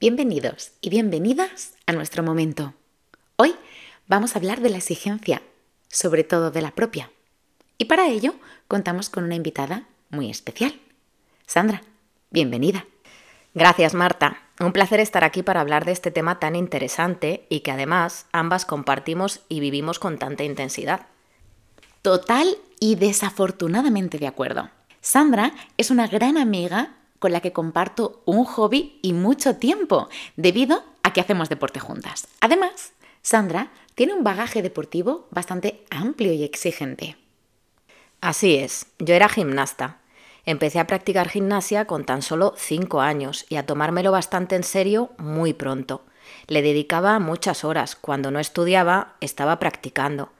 Bienvenidos y bienvenidas a nuestro momento. Hoy vamos a hablar de la exigencia, sobre todo de la propia. Y para ello contamos con una invitada muy especial. Sandra, bienvenida. Gracias, Marta. Un placer estar aquí para hablar de este tema tan interesante y que además ambas compartimos y vivimos con tanta intensidad. Total y desafortunadamente de acuerdo. Sandra es una gran amiga con la que comparto un hobby y mucho tiempo, debido a que hacemos deporte juntas. Además, Sandra tiene un bagaje deportivo bastante amplio y exigente. Así es, yo era gimnasta. Empecé a practicar gimnasia con tan solo 5 años y a tomármelo bastante en serio muy pronto. Le dedicaba muchas horas. Cuando no estudiaba, estaba practicando.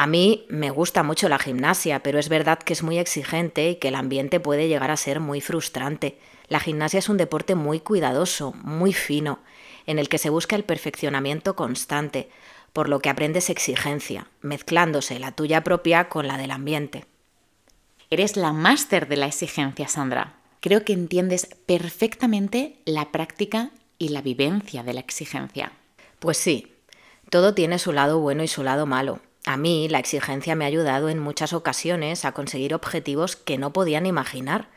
A mí me gusta mucho la gimnasia, pero es verdad que es muy exigente y que el ambiente puede llegar a ser muy frustrante. La gimnasia es un deporte muy cuidadoso, muy fino, en el que se busca el perfeccionamiento constante, por lo que aprendes exigencia, mezclándose la tuya propia con la del ambiente. Eres la máster de la exigencia, Sandra. Creo que entiendes perfectamente la práctica y la vivencia de la exigencia. Pues sí, todo tiene su lado bueno y su lado malo. A mí la exigencia me ha ayudado en muchas ocasiones a conseguir objetivos que no podían imaginar,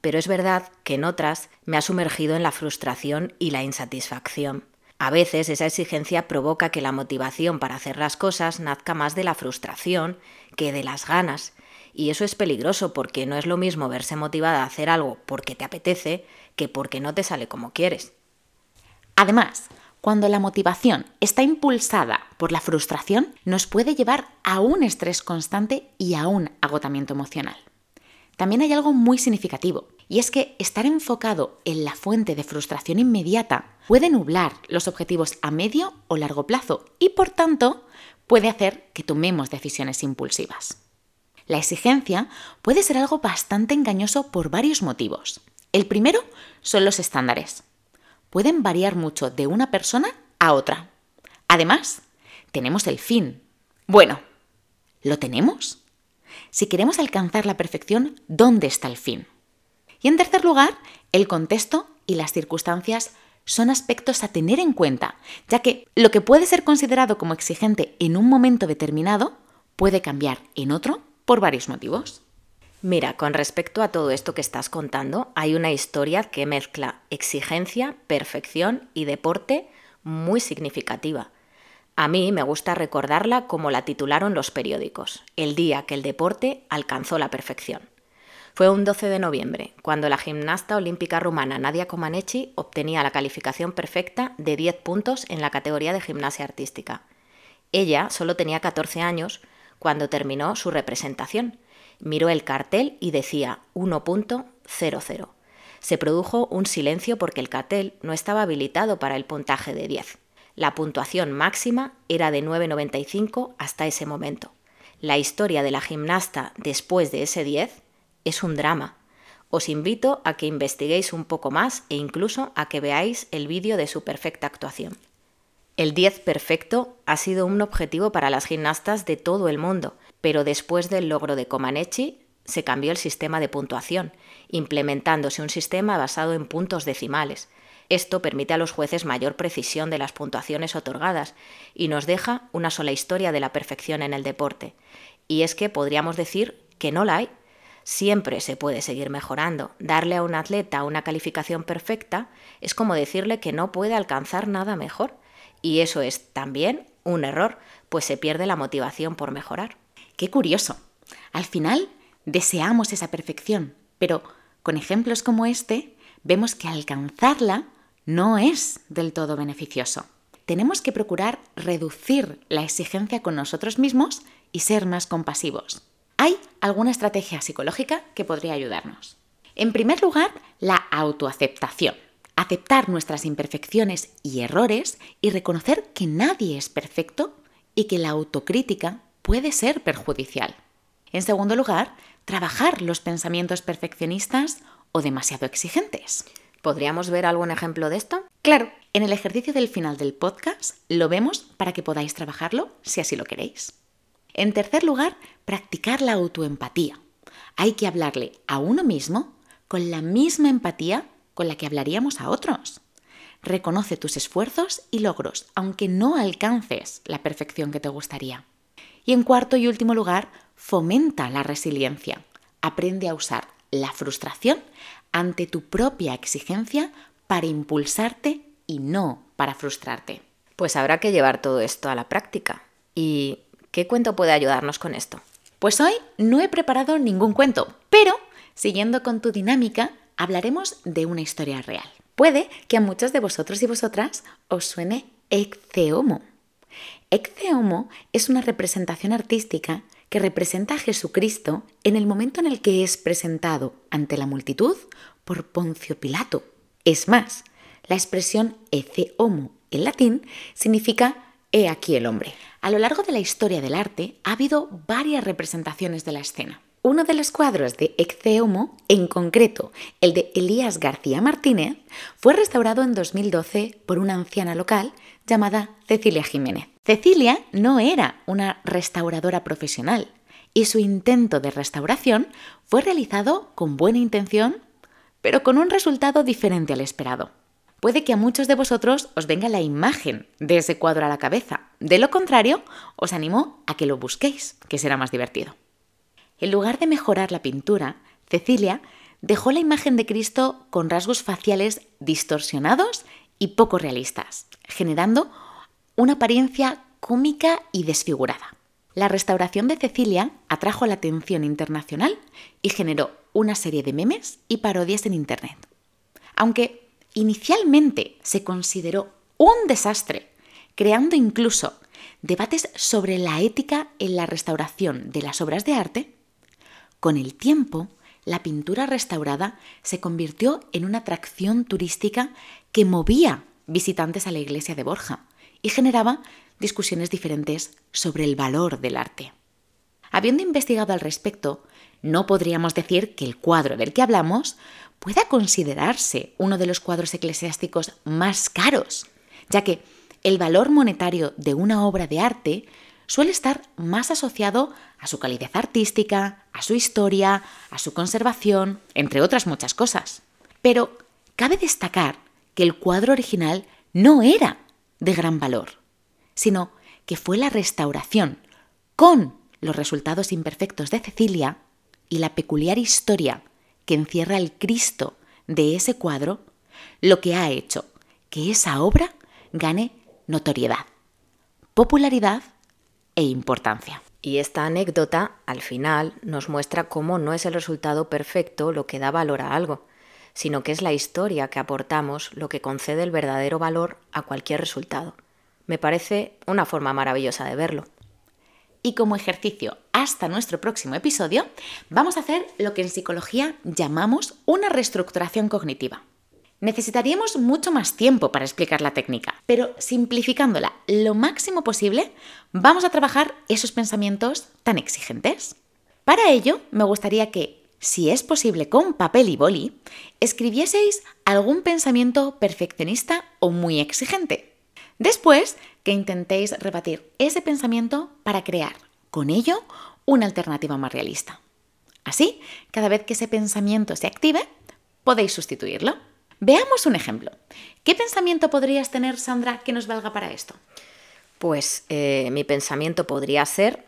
pero es verdad que en otras me ha sumergido en la frustración y la insatisfacción. A veces esa exigencia provoca que la motivación para hacer las cosas nazca más de la frustración que de las ganas, y eso es peligroso porque no es lo mismo verse motivada a hacer algo porque te apetece que porque no te sale como quieres. Además, cuando la motivación está impulsada por la frustración, nos puede llevar a un estrés constante y a un agotamiento emocional. También hay algo muy significativo, y es que estar enfocado en la fuente de frustración inmediata puede nublar los objetivos a medio o largo plazo y por tanto puede hacer que tomemos decisiones impulsivas. La exigencia puede ser algo bastante engañoso por varios motivos. El primero son los estándares pueden variar mucho de una persona a otra. Además, tenemos el fin. Bueno, ¿lo tenemos? Si queremos alcanzar la perfección, ¿dónde está el fin? Y en tercer lugar, el contexto y las circunstancias son aspectos a tener en cuenta, ya que lo que puede ser considerado como exigente en un momento determinado puede cambiar en otro por varios motivos. Mira, con respecto a todo esto que estás contando, hay una historia que mezcla exigencia, perfección y deporte muy significativa. A mí me gusta recordarla como la titularon los periódicos, el día que el deporte alcanzó la perfección. Fue un 12 de noviembre, cuando la gimnasta olímpica rumana Nadia Comaneci obtenía la calificación perfecta de 10 puntos en la categoría de gimnasia artística. Ella solo tenía 14 años cuando terminó su representación, Miró el cartel y decía 1.00. Se produjo un silencio porque el cartel no estaba habilitado para el puntaje de 10. La puntuación máxima era de 9.95 hasta ese momento. La historia de la gimnasta después de ese 10 es un drama. Os invito a que investiguéis un poco más e incluso a que veáis el vídeo de su perfecta actuación. El 10 perfecto ha sido un objetivo para las gimnastas de todo el mundo, pero después del logro de Comaneci se cambió el sistema de puntuación, implementándose un sistema basado en puntos decimales. Esto permite a los jueces mayor precisión de las puntuaciones otorgadas y nos deja una sola historia de la perfección en el deporte. Y es que podríamos decir que no la hay. Siempre se puede seguir mejorando. Darle a un atleta una calificación perfecta es como decirle que no puede alcanzar nada mejor y eso es también un error, pues se pierde la motivación por mejorar. Qué curioso. Al final deseamos esa perfección, pero con ejemplos como este vemos que alcanzarla no es del todo beneficioso. Tenemos que procurar reducir la exigencia con nosotros mismos y ser más compasivos. Hay alguna estrategia psicológica que podría ayudarnos. En primer lugar, la autoaceptación aceptar nuestras imperfecciones y errores y reconocer que nadie es perfecto y que la autocrítica puede ser perjudicial. En segundo lugar, trabajar los pensamientos perfeccionistas o demasiado exigentes. ¿Podríamos ver algún ejemplo de esto? Claro, en el ejercicio del final del podcast lo vemos para que podáis trabajarlo si así lo queréis. En tercer lugar, practicar la autoempatía. Hay que hablarle a uno mismo con la misma empatía con la que hablaríamos a otros. reconoce tus esfuerzos y logros, aunque no alcances la perfección que te gustaría. Y en cuarto y último lugar, fomenta la resiliencia. Aprende a usar la frustración ante tu propia exigencia para impulsarte y no para frustrarte. Pues habrá que llevar todo esto a la práctica. ¿Y qué cuento puede ayudarnos con esto? Pues hoy no he preparado ningún cuento, pero siguiendo con tu dinámica, hablaremos de una historia real. Puede que a muchos de vosotros y vosotras os suene Ecceomo. Ecceomo es una representación artística que representa a Jesucristo en el momento en el que es presentado ante la multitud por Poncio Pilato. Es más, la expresión ecce homo en latín significa he aquí el hombre. A lo largo de la historia del arte ha habido varias representaciones de la escena. Uno de los cuadros de Ecce Homo, en concreto el de Elías García Martínez, fue restaurado en 2012 por una anciana local llamada Cecilia Jiménez. Cecilia no era una restauradora profesional y su intento de restauración fue realizado con buena intención, pero con un resultado diferente al esperado. Puede que a muchos de vosotros os venga la imagen de ese cuadro a la cabeza. De lo contrario, os animo a que lo busquéis, que será más divertido. En lugar de mejorar la pintura, Cecilia dejó la imagen de Cristo con rasgos faciales distorsionados y poco realistas, generando una apariencia cómica y desfigurada. La restauración de Cecilia atrajo la atención internacional y generó una serie de memes y parodias en Internet. Aunque inicialmente se consideró un desastre, creando incluso debates sobre la ética en la restauración de las obras de arte, con el tiempo la pintura restaurada se convirtió en una atracción turística que movía visitantes a la iglesia de Borja y generaba discusiones diferentes sobre el valor del arte. Habiendo investigado al respecto, no podríamos decir que el cuadro del que hablamos pueda considerarse uno de los cuadros eclesiásticos más caros, ya que el valor monetario de una obra de arte suele estar más asociado a su calidad artística, a su historia, a su conservación, entre otras muchas cosas. Pero cabe destacar que el cuadro original no era de gran valor, sino que fue la restauración, con los resultados imperfectos de Cecilia y la peculiar historia que encierra el Cristo de ese cuadro, lo que ha hecho que esa obra gane notoriedad, popularidad e importancia. Y esta anécdota, al final, nos muestra cómo no es el resultado perfecto lo que da valor a algo, sino que es la historia que aportamos lo que concede el verdadero valor a cualquier resultado. Me parece una forma maravillosa de verlo. Y como ejercicio hasta nuestro próximo episodio, vamos a hacer lo que en psicología llamamos una reestructuración cognitiva. Necesitaríamos mucho más tiempo para explicar la técnica, pero simplificándola lo máximo posible, vamos a trabajar esos pensamientos tan exigentes. Para ello, me gustaría que, si es posible con papel y boli, escribieseis algún pensamiento perfeccionista o muy exigente. Después, que intentéis rebatir ese pensamiento para crear, con ello, una alternativa más realista. Así, cada vez que ese pensamiento se active, podéis sustituirlo. Veamos un ejemplo. ¿Qué pensamiento podrías tener, Sandra, que nos valga para esto? Pues eh, mi pensamiento podría ser,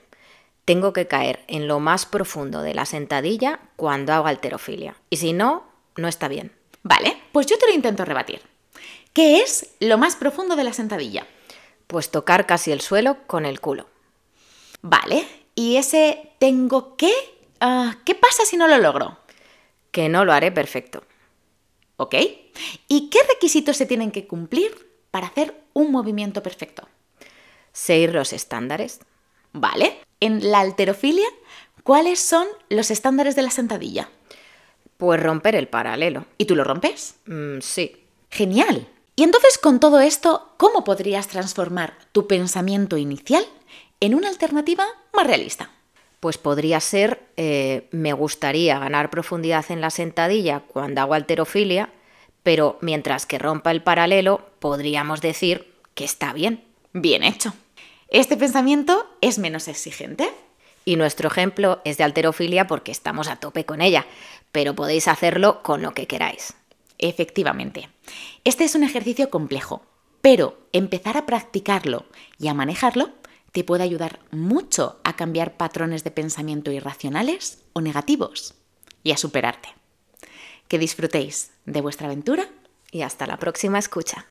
tengo que caer en lo más profundo de la sentadilla cuando hago alterofilia. Y si no, no está bien. Vale, pues yo te lo intento rebatir. ¿Qué es lo más profundo de la sentadilla? Pues tocar casi el suelo con el culo. Vale, ¿y ese tengo que? Ah, ¿Qué pasa si no lo logro? Que no lo haré perfecto. ¿Ok? ¿Y qué requisitos se tienen que cumplir para hacer un movimiento perfecto? Seguir los estándares. Vale. En la alterofilia, ¿cuáles son los estándares de la sentadilla? Pues romper el paralelo. ¿Y tú lo rompes? Mm, sí. Genial. Y entonces con todo esto, ¿cómo podrías transformar tu pensamiento inicial en una alternativa más realista? Pues podría ser, eh, me gustaría ganar profundidad en la sentadilla cuando hago alterofilia, pero mientras que rompa el paralelo, podríamos decir que está bien. Bien hecho. Este pensamiento es menos exigente. Y nuestro ejemplo es de alterofilia porque estamos a tope con ella, pero podéis hacerlo con lo que queráis. efectivamente. Este es un ejercicio complejo, pero empezar a practicarlo y a manejarlo te puede ayudar mucho a cambiar patrones de pensamiento irracionales o negativos y a superarte. Que disfrutéis de vuestra aventura y hasta la próxima escucha.